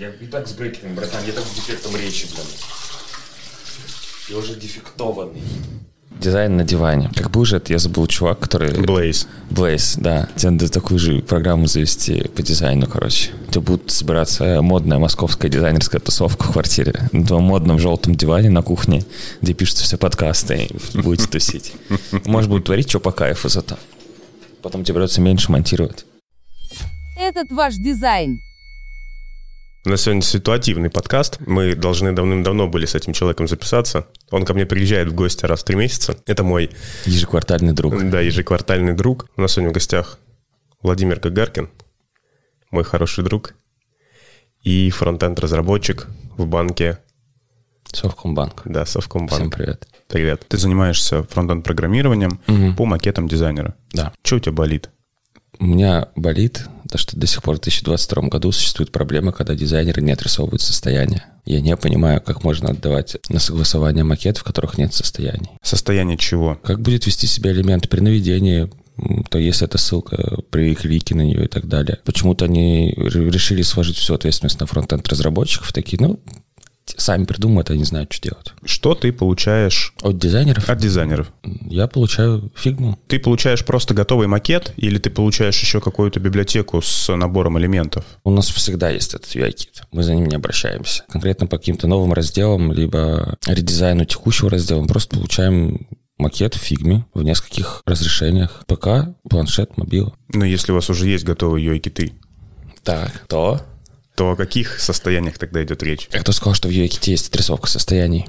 Я и так с брекетом, братан, я так с дефектом речи, блин. Я уже дефектованный. Дизайн на диване. Как был же это, я забыл, чувак, который... Blaze. Blaze, да. Тебе надо такую же программу завести по дизайну, короче. У тебя будет собираться модная московская дизайнерская тусовка в квартире. На твоем модном желтом диване на кухне, где пишутся все подкасты, и будете тусить. Может будет творить что по кайфу зато. Потом тебе придется меньше монтировать. Этот ваш дизайн. У нас сегодня ситуативный подкаст. Мы должны давным-давно были с этим человеком записаться. Он ко мне приезжает в гости раз в три месяца. Это мой... Ежеквартальный друг. Да, ежеквартальный друг. У нас сегодня в гостях Владимир Гагаркин, мой хороший друг, и фронтенд-разработчик в банке... Совкомбанк. Да, Совкомбанк. Всем привет. Привет. Ты занимаешься фронтенд-программированием Мгм. по макетам дизайнера. Да. Что у тебя болит? У меня болит то, что до сих пор в 2022 году существует проблема, когда дизайнеры не отрисовывают состояние. Я не понимаю, как можно отдавать на согласование макет, в которых нет состояний. Состояние чего? Как будет вести себя элемент при наведении, то если это ссылка, при клике на нее и так далее. Почему-то они решили сложить всю ответственность на фронтенд разработчиков, такие, ну, сами придумают, они знают, что делать. Что ты получаешь От дизайнеров от дизайнеров? я получаю фигму. Ты получаешь просто готовый макет или ты получаешь еще какую-то библиотеку с набором элементов? У нас всегда есть этот UI-кит. Мы за ним не обращаемся. Конкретно по каким-то новым разделам, либо редизайну текущего раздела мы просто получаем макет в фигме в нескольких разрешениях. ПК, планшет, мобила. Ну, если у вас уже есть готовые UI-киты, Так, то... то о каких состояниях тогда идет речь? Кто сказал, что в UI-ките есть отрисовка состояний?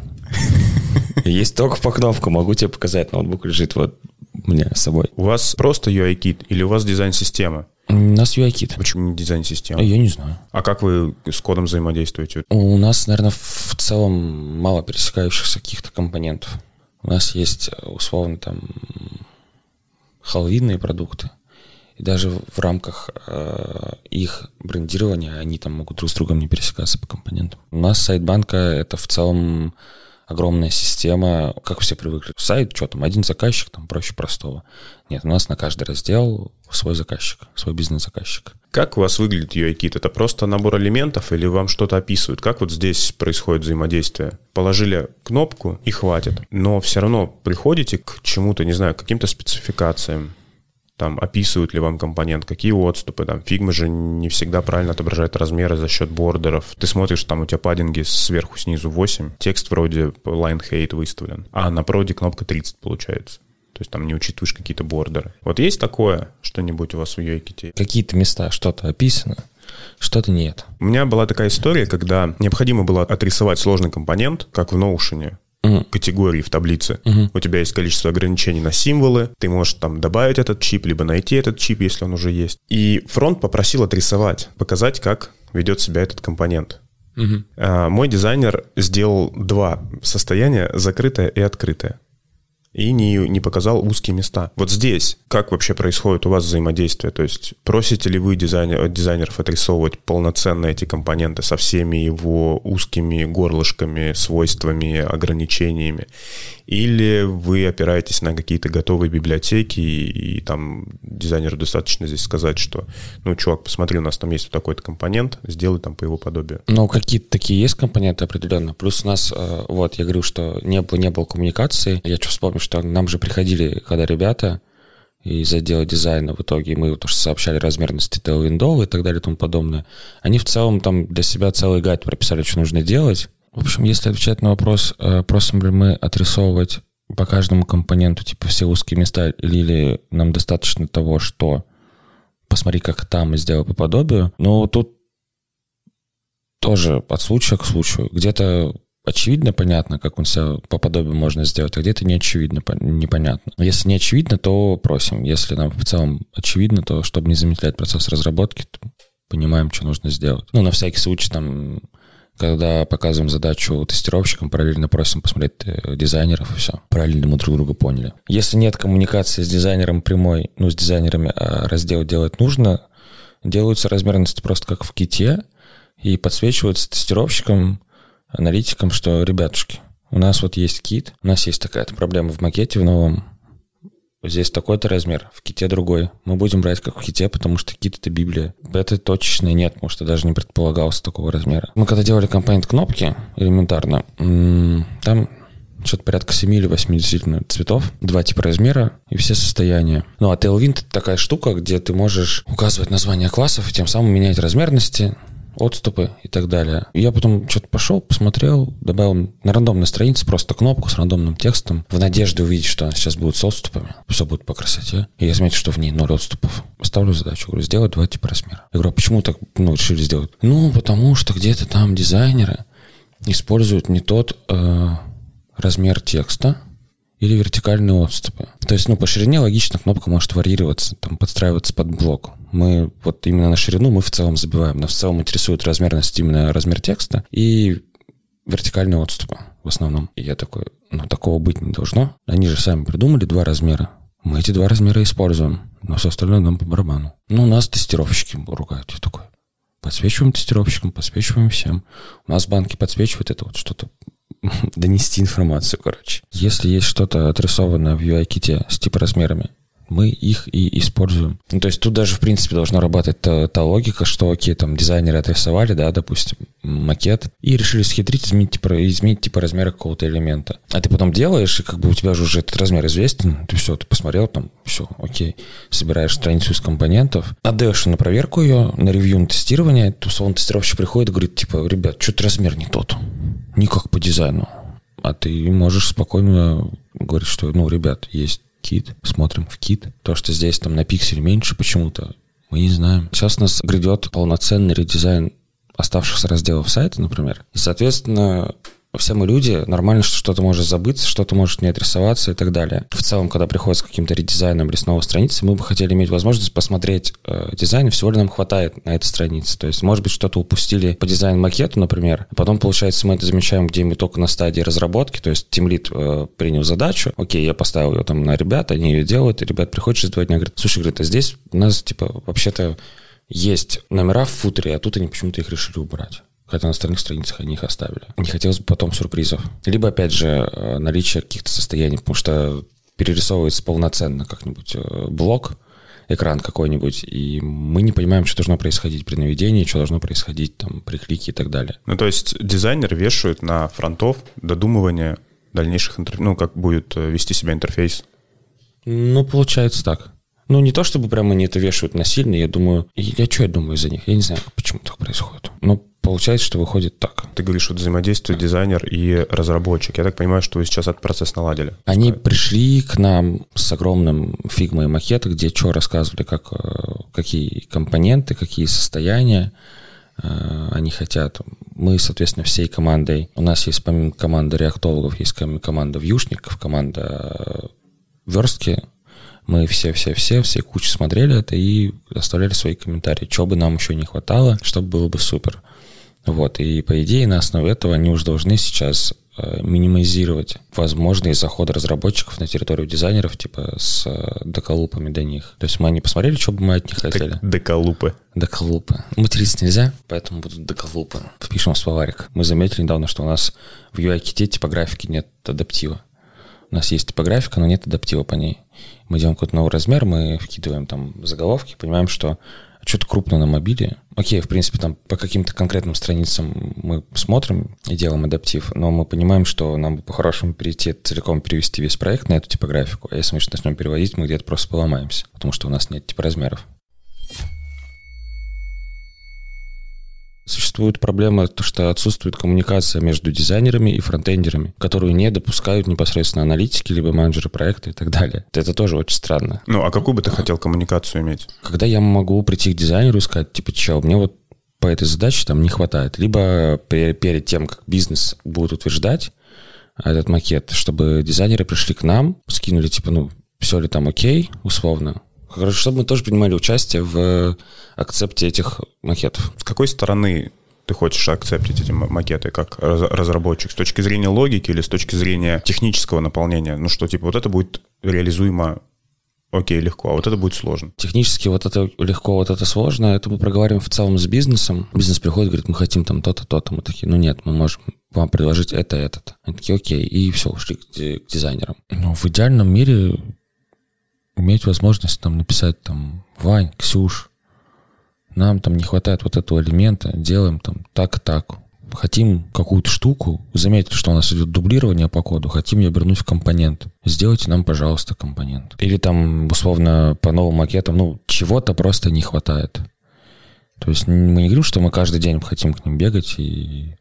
Есть только по кнопку, могу тебе показать. Ноутбук лежит вот у меня с собой. У вас просто UI-кит или у вас дизайн-система? У нас UI-кит. Почему не дизайн-система? Я не знаю. А как вы с кодом взаимодействуете? У нас, наверное, в целом мало пересекающихся каких-то компонентов. У нас есть, э, условно, там халвинные продукты. И даже в рамках э, их брендирования они там могут друг с другом не пересекаться по компонентам. У нас сайт банка — это в целом огромная система, как все привыкли. Сайт, что там, один заказчик, там проще простого. Нет, у нас на каждый раздел свой заказчик, свой бизнес-заказчик. Как у вас выглядит UI kit? Это просто набор элементов или вам что-то описывают? Как вот здесь происходит взаимодействие? Положили кнопку и хватит. Но все равно приходите к чему-то, не знаю, к каким-то спецификациям. Там описывают ли вам компонент, какие отступы, там Figma же не всегда правильно отображает размеры за счет бордеров. Ты смотришь, там у тебя паддинги сверху, снизу 8, текст вроде line height выставлен, а на проде кнопка 30 получается. То есть там не учитываешь какие-то бордеры. Вот есть такое что-нибудь у вас в UI-ките? Какие-то места, что-то описано, что-то нет. У меня была такая история, когда необходимо было отрисовать сложный компонент, как в Notion, Мгм. категории в таблице. Мгм. У тебя есть количество ограничений на символы, ты можешь там добавить этот чип, либо найти этот чип, если он уже есть. И фронт попросил отрисовать, показать, как ведет себя этот компонент. Мгм. А, Мой дизайнер сделал два состояния, закрытое и открытое. И не, не показал узкие места. Вот здесь как вообще происходит у вас взаимодействие? То есть просите ли вы дизайнер, дизайнеров отрисовывать полноценно эти компоненты со всеми его узкими горлышками, свойствами, ограничениями? Или вы опираетесь на какие-то готовые библиотеки и, и там дизайнеру достаточно здесь сказать, что, ну, чувак, посмотри, у нас там есть вот такой-то компонент, сделай там по его подобию. Ну, какие-то такие есть компоненты определенно. Плюс у нас, э, вот, я говорю, что не было, не было коммуникации. Я что вспомнил, что нам же приходили, когда ребята из отдела дизайна в итоге, мы тоже сообщали размерности Tailwind и так далее и тому подобное. Они в целом там для себя целый гайд прописали, что нужно делать. В общем, если отвечать на вопрос, э, просим ли мы отрисовывать по каждому компоненту, типа, все узкие места, или нам достаточно того, что посмотри, как там и сделай по подобию. Но тут тоже от случая к случаю. Где-то очевидно, понятно, как он себя по подобию можно сделать, а где-то не очевидно, пон- непонятно. Если не очевидно, то просим. Если нам в целом очевидно, то чтобы не замедлять процесс разработки, понимаем, что нужно сделать. Ну, на всякий случай, там, когда показываем задачу тестировщикам, параллельно просим посмотреть э, дизайнеров и все. Параллельно мы друг друга поняли. Если нет коммуникации с дизайнером прямой, ну, с дизайнерами, а раздел делать нужно, делаются размерности просто как в ките и подсвечиваются тестировщикам, аналитикам, что, ребятушки, у нас вот есть кит, у нас есть такая-то проблема в макете в новом, здесь такой-то размер, в ките другой. Мы будем брать как в ките, потому что кит — это Библия. Это точечной нет, потому что даже не предполагалось такого размера. Мы когда делали компонент кнопки, элементарно, там что-то порядка 7 или 8 действительно цветов, два типа размера и все состояния. Ну, а Tailwind — это такая штука, где ты можешь указывать название классов и тем самым менять размерности, отступы и так далее. я потом что-то пошел, посмотрел, добавил на рандомной странице просто кнопку с рандомным текстом в надежде увидеть, что она сейчас будет с отступами, все будет по красоте. И я заметил, что в ней ноль отступов. Ставлю задачу, говорю, сделать два типа размера. Я говорю, а почему так ну, решили сделать? Ну, потому что где-то там дизайнеры используют не тот э, размер текста, или вертикальные отступы. То есть, ну, по ширине логично кнопка может варьироваться, там, подстраиваться под блок. Мы вот именно на ширину мы в целом забиваем. Нас в целом интересует размерность именно размер текста и вертикальные отступы в основном. И я такой, ну, такого быть не должно. Они же сами придумали два размера. Мы эти два размера используем, но все остальное нам по барабану. Ну, нас тестировщики ругают. Я такой, подсвечиваем тестировщикам, подсвечиваем всем. У нас банки подсвечивают это вот что-то донести информацию, короче. Если есть что-то отрисованное в UI-ките с типа размерами, мы их и используем. Ну, то есть тут даже, в принципе, должна работать та, та логика, что, окей, там, дизайнеры отрисовали, да, допустим, макет, и решили схитрить, изменить, типа, изменить, типа, размер какого-то элемента. А ты потом делаешь, и как бы у тебя же уже этот размер известен, ты все, ты посмотрел, там, все, окей, собираешь страницу из компонентов, отдаешь на проверку ее, на ревью, на тестирование, то условно тестировщик приходит и говорит, типа, ребят, что-то размер не тот, никак по дизайну. А ты можешь спокойно говорить, что, ну, ребят, есть кит, смотрим в кит. То, что здесь там на пиксель меньше почему-то, мы не знаем. Сейчас у нас грядет полноценный редизайн оставшихся разделов сайта, например. И, соответственно, все мы люди, нормально, что что-то может забыться, что-то может не отрисоваться и так далее. В целом, когда приходит с каким-то редизайном или с новой страницы, мы бы хотели иметь возможность посмотреть э, дизайн, всего ли нам хватает на этой странице. То есть, может быть, что-то упустили по дизайн-макету, например, а потом, получается, мы это замечаем где-нибудь только на стадии разработки, то есть тимлит э, принял задачу, окей, я поставил ее там на ребят, они ее делают, и ребят приходят через два дня, говорят, слушай, говорит, а здесь у нас, типа, вообще-то есть номера в футере, а тут они почему-то их решили убрать хотя на остальных страницах они их оставили. Не хотелось бы потом сюрпризов. Либо, опять же, э, наличие каких-то состояний, потому что перерисовывается полноценно как-нибудь э, блок, экран какой-нибудь, и мы не понимаем, что должно происходить при наведении, что должно происходить там при клике и так далее. Ну, то есть дизайнер вешает на фронтов додумывание дальнейших интерфейсов, ну, как будет э, вести себя интерфейс. Ну, получается так. Ну, не то, чтобы прямо они это вешают насильно, я думаю... Я что я думаю из-за них? Я не знаю, почему так происходит. Ну, получается, что выходит так. Ты говоришь, что взаимодействие дизайнер и разработчик. Я так понимаю, что вы сейчас этот процесс наладили. Они сказать. пришли к нам с огромным фигмой макета, где что рассказывали, как, э, какие компоненты, какие состояния э, они хотят. Мы, соответственно, всей командой, у нас есть помимо команды реактологов, есть команда вьюшников, команда э, верстки, мы все-все-все, все кучи смотрели это и оставляли свои комментарии, что бы нам еще не хватало, чтобы было бы супер. Вот, и по идее на основе этого они уже должны сейчас э, минимизировать возможные заходы разработчиков на территорию дизайнеров, типа с э, доколупами до них. То есть мы не посмотрели, что бы мы от них хотели. Доколупы. Доколупы. Материться нельзя, поэтому будут доколупы. Впишем в словарик. Мы заметили недавно, что у нас в UI-ките типографики нет адаптива. У нас есть типографика, но нет адаптива по ней. Мы делаем какой-то новый размер, мы вкидываем там заголовки, понимаем, что что-то крупное на мобиле. Окей, в принципе, там по каким-то конкретным страницам мы смотрим и делаем адаптив, но мы понимаем, что нам бы по-хорошему перейти, целиком перевести весь проект на эту типографику, а если мы что-то начнем переводить, мы где-то просто поломаемся, потому что у нас нет типа размеров. Существует проблема, то, что отсутствует коммуникация между дизайнерами и фронтендерами, которую не допускают непосредственно аналитики, либо менеджеры проекта и так далее. Это тоже очень странно. Ну, а какую бы ты хотел коммуникацию иметь? Когда я могу прийти к дизайнеру и сказать, типа, чел, мне вот по этой задаче там не хватает. Либо перед тем, как бизнес будет утверждать этот макет, чтобы дизайнеры пришли к нам, скинули, типа, ну, все ли там окей, условно, Короче, чтобы мы тоже принимали участие в акцепте этих макетов. С какой стороны ты хочешь акцептить эти макеты как разработчик? С точки зрения логики или с точки зрения технического наполнения? Ну что, типа, вот это будет реализуемо окей, легко, а вот это будет сложно. Технически вот это легко, вот это сложно, это мы проговариваем в целом с бизнесом. Бизнес приходит, говорит, мы хотим там то-то, то-то. Мы такие, ну нет, мы можем вам предложить это, это. Они такие, окей, и все, ушли к, к дизайнерам. Ну, в идеальном мире иметь возможность там написать там Вань, Ксюш, нам там не хватает вот этого элемента, делаем там так так. Хотим какую-то штуку, заметили, что у нас идет дублирование по коду, хотим ее вернуть в компонент. Сделайте нам, пожалуйста, компонент. Или там, условно, по новым макетам, ну, чего-то просто не хватает. То есть мы не говорим, что мы каждый день хотим к ним бегать и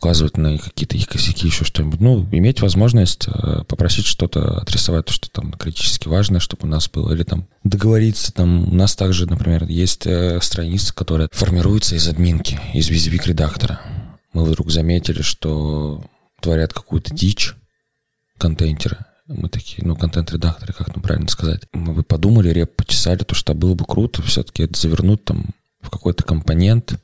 указывать на какие-то их косяки, еще что-нибудь. Ну, иметь возможность э, попросить что-то отрисовать, то, что там критически важное, чтобы у нас было, или там договориться. Там у нас также, например, есть э, страница, которая формируется из админки, из визибик редактора. Мы вдруг заметили, что творят какую-то дичь контейнеры. Мы такие, ну, контент-редакторы, как нам правильно сказать. Мы подумали, реп почесали, то, что было бы круто все-таки это завернуть там в какой-то компонент.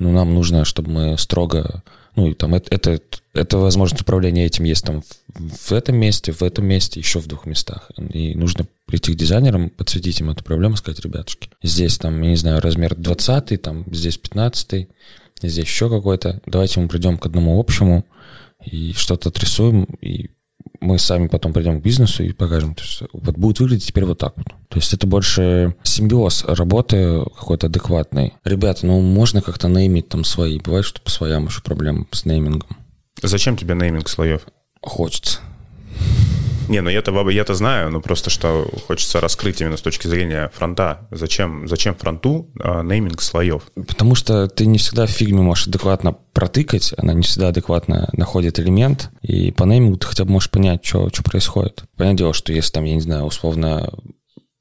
Ну, нам нужно, чтобы мы строго ну, и там это, это, это возможность управления этим есть там в, в этом месте, в этом месте, еще в двух местах. И нужно прийти к дизайнерам, подсветить им эту проблему, сказать, ребятушки, здесь там, я не знаю, размер 20 там здесь 15 здесь еще какой-то. Давайте мы придем к одному общему и что-то отрисуем, и мы сами потом придем к бизнесу и покажем, что вот будет выглядеть теперь вот так вот. То есть это больше симбиоз работы какой-то адекватный. Ребята, ну можно как-то неймить там свои. Бывает, что по своям еще проблемы с неймингом. Зачем тебе нейминг слоев? Хочется. Не, ну я-то, я-то знаю, но просто что хочется раскрыть именно с точки зрения фронта. Зачем, зачем фронту а, нейминг слоев? Потому что ты не всегда в фигме можешь адекватно протыкать, она не всегда адекватно находит элемент, и по неймингу ты хотя бы можешь понять, что, что происходит. Понятное дело, что если там, я не знаю, условно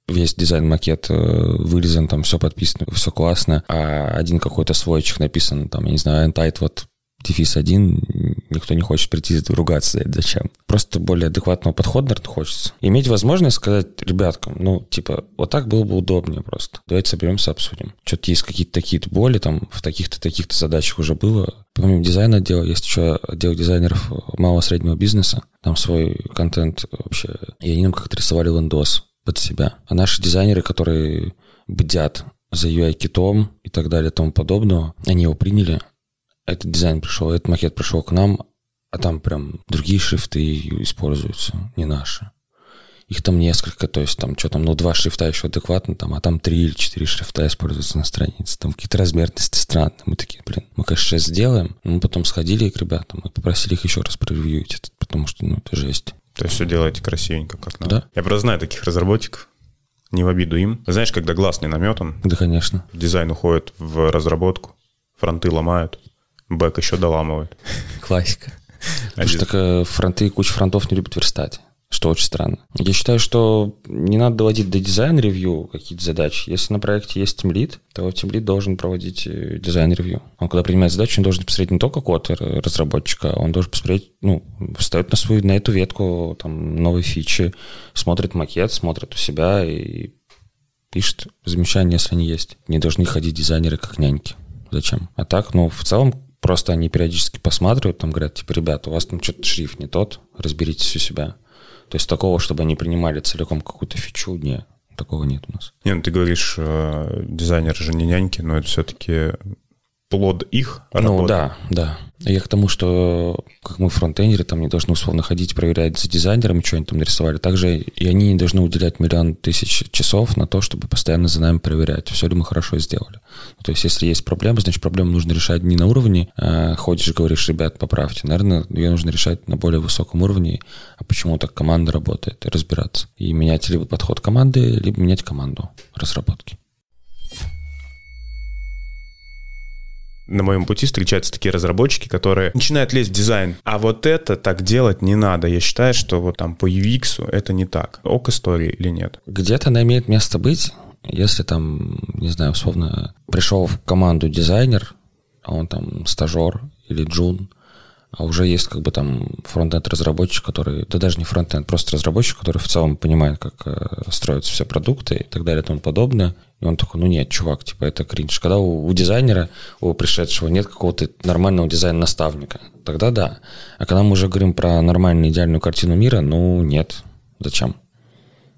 весь дизайн-макет э, вырезан, там все подписано, все классно, а один какой-то слойчик написан, там, я не знаю, вот дефис один, никто не хочет прийти ругаться. Зачем? Просто более адекватного подхода, наверное, хочется. Иметь возможность сказать ребяткам, ну, типа, вот так было бы удобнее просто. Давайте соберемся, обсудим. Что-то есть какие-то такие-то боли, там, в таких-то, таких-то задачах уже было. Помимо дизайн-отдела, есть еще отдел дизайнеров малого среднего бизнеса. Там свой контент вообще. И они нам как-то рисовали лендос под себя. А наши дизайнеры, которые бдят за UI-китом и так далее и тому подобного, они его приняли, этот дизайн пришел, этот макет пришел к нам, а там прям другие шрифты используются, не наши. Их там несколько, то есть там что там, ну два шрифта еще адекватно, там, а там три или четыре шрифта используются на странице. Там какие-то размерности странные. Мы такие, блин, мы, конечно, сейчас сделаем. Но мы потом сходили к ребятам и попросили их еще раз проревьюить это, потому что, ну, это жесть. То есть все делаете красивенько, как надо. Да. Я просто знаю таких разработчиков, не в обиду им. Знаешь, когда глаз не наметан? Да, конечно. Дизайн уходит в разработку, фронты ломают. Бэк еще доламывает. Классика. Потому что так э, фронты, куча фронтов не любят верстать, что очень странно. Я считаю, что не надо доводить до дизайн-ревью какие-то задачи. Если на проекте есть тимлит, то тимлит должен проводить э, дизайн-ревью. Он, когда принимает задачу, он должен посмотреть не только код разработчика, он должен посмотреть, ну, встает на свою, на эту ветку там, новые фичи, смотрит макет, смотрит у себя и пишет замечания, если они есть. Не должны ходить дизайнеры как няньки. Зачем? А так, ну, в целом, Просто они периодически посматривают, там говорят, типа, ребята, у вас там что-то шрифт не тот, разберитесь у себя. То есть такого, чтобы они принимали целиком какую-то фичу, не, такого нет у нас. Не, ну ты говоришь, э, дизайнер же не няньки, но это все-таки плод их работы. Ну да, да. Я к тому, что как мы фронтендеры там не должны условно ходить проверять за дизайнерами, что они там нарисовали. Также и они не должны уделять миллион тысяч часов на то, чтобы постоянно за нами проверять, все ли мы хорошо сделали. Ну, то есть если есть проблема, значит проблему нужно решать не на уровне, а ходишь говоришь, ребят, поправьте. Наверное, ее нужно решать на более высоком уровне, а почему так команда работает, и разбираться. И менять либо подход команды, либо менять команду разработки. На моем пути встречаются такие разработчики, которые начинают лезть в дизайн. А вот это так делать не надо. Я считаю, что вот там по UX это не так. Ок истории или нет? Где-то она имеет место быть, если там, не знаю, условно, пришел в команду дизайнер, а он там стажер или джун, а уже есть как бы там фронтенд разработчик, который, да даже не фронтенд, просто разработчик, который в целом понимает, как э, строятся все продукты и так далее и тому подобное. И он такой, ну нет, чувак, типа это кринж. Когда у, у дизайнера, у пришедшего нет какого-то нормального дизайн-наставника, тогда да. А когда мы уже говорим про нормальную идеальную картину мира, ну нет. Зачем?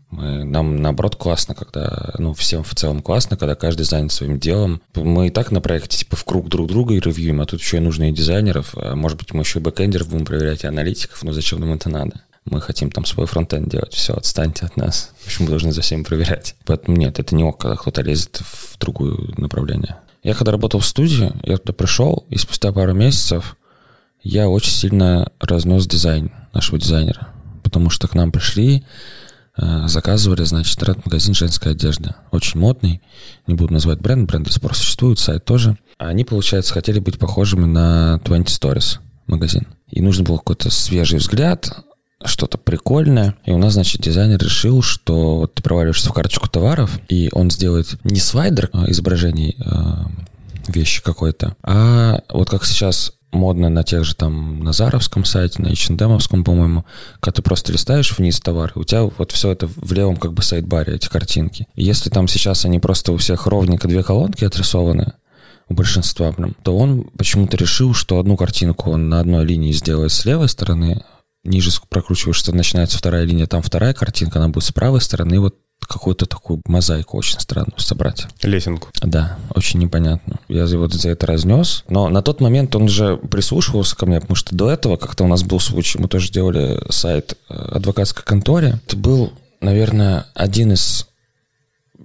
Мы, нам, наоборот, классно, когда, ну, всем в целом классно, когда каждый занят своим делом. Мы и так на проекте, типа, в круг друг друга и ревьюем, а тут еще и нужно и дизайнеров, а может быть, мы еще и бэкэндеров будем проверять, и аналитиков, но зачем нам это надо? Мы хотим там свой фронтенд делать, все, отстаньте от нас. Почему должны за всеми проверять? Поэтому нет, это не ок, когда кто-то лезет в другое направление. Я когда работал в студии, я туда пришел, и спустя пару месяцев я очень сильно разнес дизайн нашего дизайнера. Потому что к нам пришли, э, заказывали, значит, интернет-магазин женской одежды. Очень модный. Не буду называть бренд, бренд до сих пор существует, сайт тоже. Они, получается, хотели быть похожими на 20 Stories магазин. И нужно было какой-то свежий взгляд, что-то прикольное. И у нас, значит, дизайнер решил, что вот ты проваливаешься в карточку товаров, и он сделает не слайдер а, изображений а, вещи какой-то, а вот как сейчас модно на тех же там Назаровском сайте, на H&M, по-моему, когда ты просто листаешь вниз товар, у тебя вот все это в левом как бы сайт-баре, эти картинки. Если там сейчас они просто у всех ровненько две колонки отрисованы, у большинства прям, то он почему-то решил, что одну картинку он на одной линии сделает с левой стороны, ниже прокручиваешь, что начинается вторая линия, там вторая картинка, она будет с правой стороны, и вот какую-то такую мозаику очень странную собрать. Лесенку. Да, очень непонятно. Я вот за это разнес. Но на тот момент он уже прислушивался ко мне, потому что до этого как-то у нас был случай, мы тоже делали сайт э, адвокатской конторе. Это был, наверное, один из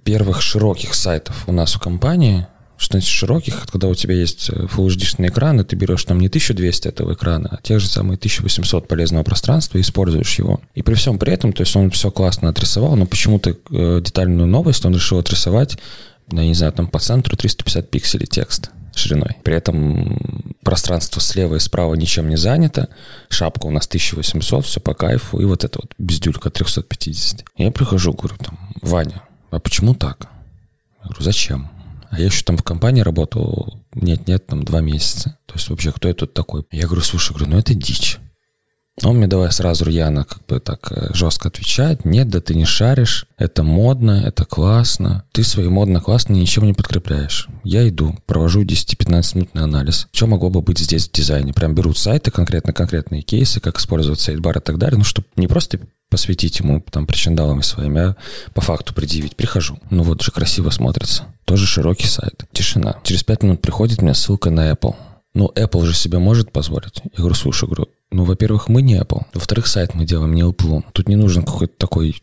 первых широких сайтов у нас в компании, что значит широких, когда у тебя есть э, Full HD экран, и ты берешь там не 1200 этого экрана, а те же самые 1800 полезного пространства и используешь его. И при всем при этом, то есть он все классно отрисовал, но почему-то э, детальную новость он решил отрисовать, я не знаю, там по центру 350 пикселей текст шириной. При этом пространство слева и справа ничем не занято, шапка у нас 1800, все по кайфу, и вот это вот бездюлька 350. Я прихожу, говорю, там, Ваня, а почему так? Я говорю, зачем? А я еще там в компании работал, нет-нет, там два месяца. То есть вообще, кто я тут такой? Я говорю, слушай, говорю, ну это дичь. Он мне давай сразу рьяно как бы так э, жестко отвечает. Нет, да ты не шаришь. Это модно, это классно. Ты свои модно-классно ничем не подкрепляешь. Я иду, провожу 10-15 минутный анализ. Что могло бы быть здесь в дизайне? Прям берут сайты, конкретно-конкретные кейсы, как использовать сайт-бар и так далее. Ну, чтобы не просто посвятить ему там причиндалами своими, а по факту предъявить. Прихожу. Ну вот же красиво смотрится. Тоже широкий сайт. Тишина. Через пять минут приходит мне ссылка на Apple. Ну, Apple же себе может позволить. Я говорю, слушай, говорю, ну, во-первых, мы не Apple. Во-вторых, сайт мы делаем не Apple. Тут не нужен какой-то такой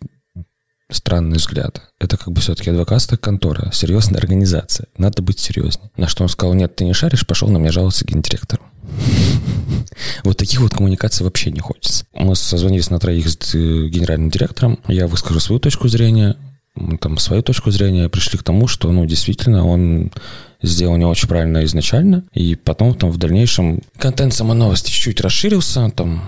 странный взгляд. Это как бы все-таки адвокатская контора, серьезная организация. Надо быть серьезнее. На что он сказал, нет, ты не шаришь, пошел на меня жаловаться гендиректору. Вот таких вот коммуникаций вообще не хочется. Мы созвонились на троих с э, генеральным директором. Я выскажу свою точку зрения, там свою точку зрения пришли к тому, что, ну, действительно, он сделал не очень правильно изначально, и потом там в дальнейшем контент самой новости чуть-чуть расширился, там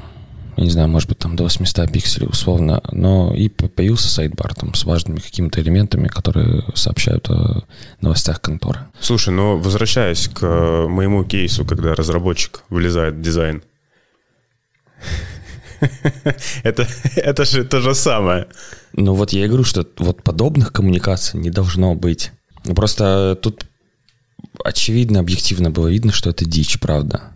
не знаю, может быть, там до 800 пикселей условно, но и появился сайт-бар там с важными какими-то элементами, которые сообщают о новостях конторы. Слушай, но возвращаясь к э, моему кейсу, когда разработчик вылезает в дизайн, это, это же то же самое. Ну вот я и говорю, что вот подобных коммуникаций не должно быть. Просто тут очевидно, объективно было видно, что это дичь, правда.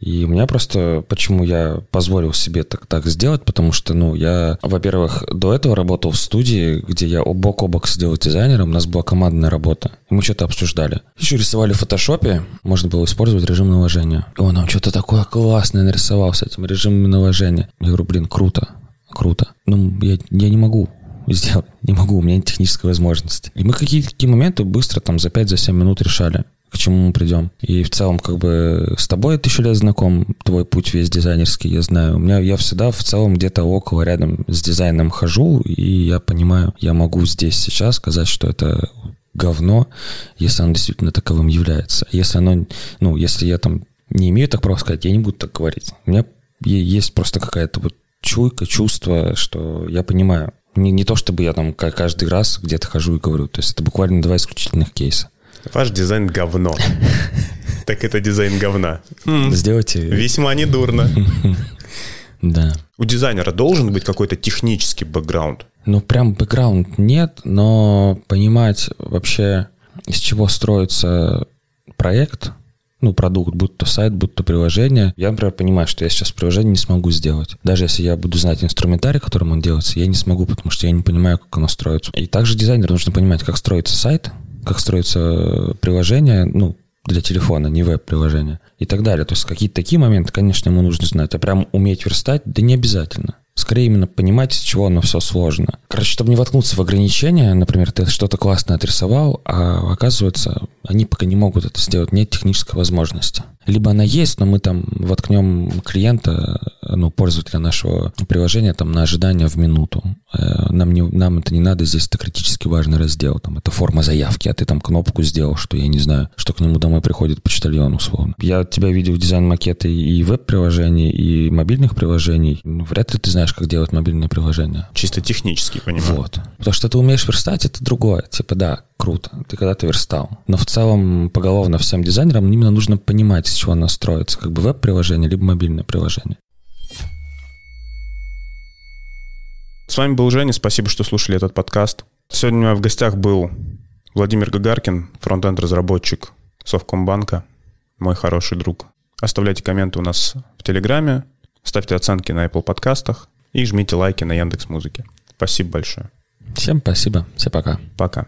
И у меня просто, почему я позволил себе так, так сделать, потому что, ну, я, во-первых, до этого работал в студии, где я бок о бок сидел с дизайнером, у нас была командная работа, и мы что-то обсуждали. Еще рисовали в фотошопе, можно было использовать режим наложения. И он нам что-то такое классное нарисовал с этим режимом наложения. Я говорю, блин, круто, круто. Ну, я, я не могу сделать, не могу, у меня нет технической возможности. И мы какие-то такие моменты быстро там за 5-7 минут решали к чему мы придем. И в целом, как бы, с тобой тысячу лет знаком, твой путь весь дизайнерский, я знаю. У меня, я всегда в целом где-то около, рядом с дизайном хожу, и я понимаю, я могу здесь сейчас сказать, что это говно, если оно действительно таковым является. Если оно, ну, если я там не имею так права сказать, я не буду так говорить. У меня есть просто какая-то вот чуйка, чувство, что я понимаю. Не, не то, чтобы я там каждый раз где-то хожу и говорю. То есть это буквально два исключительных кейса. Ваш дизайн говно. Так это дизайн говна. Сделайте... Весьма недурно. Да. У дизайнера должен быть какой-то технический бэкграунд? Ну, прям бэкграунд нет, но понимать вообще, из чего строится проект, ну, продукт, будь то сайт, будь то приложение. Я, например, понимаю, что я сейчас приложение не смогу сделать. Даже если я буду знать инструментарий, которым он делается, я не смогу, потому что я не понимаю, как оно строится. И также дизайнеру нужно понимать, как строится сайт, как строится приложение, ну, для телефона, не веб-приложение и так далее. То есть какие-то такие моменты, конечно, ему нужно знать. А прям уметь верстать, да не обязательно. Скорее именно понимать, с чего оно все сложно. Короче, чтобы не воткнуться в ограничения, например, ты что-то классно отрисовал, а оказывается, они пока не могут это сделать, нет технической возможности. Либо она есть, но мы там воткнем клиента, ну, пользователя нашего приложения там на ожидание в минуту. Э, нам, не, нам это не надо, здесь это критически важный раздел. Там, это форма заявки, а ты там кнопку сделал, что я не знаю, что к нему домой приходит почтальон, условно. Я тебя видел в дизайн-макеты и веб-приложений, и мобильных приложений. Ну, вряд ли ты знаешь, как делать мобильные приложения. Чисто технически, понимаю. Вот. Потому что ты умеешь верстать, это другое. Типа, да, круто, ты когда-то верстал. Но в целом, поголовно всем дизайнерам именно нужно понимать, с чего оно строится, как бы веб-приложение, либо мобильное приложение. С вами был Женя, спасибо, что слушали этот подкаст. Сегодня у меня в гостях был Владимир Гагаркин, фронтенд-разработчик Совкомбанка, мой хороший друг. Оставляйте комменты у нас в Телеграме, ставьте оценки на Apple подкастах и жмите лайки на Яндекс Музыке. Спасибо большое. Всем спасибо. Все пока. Пока.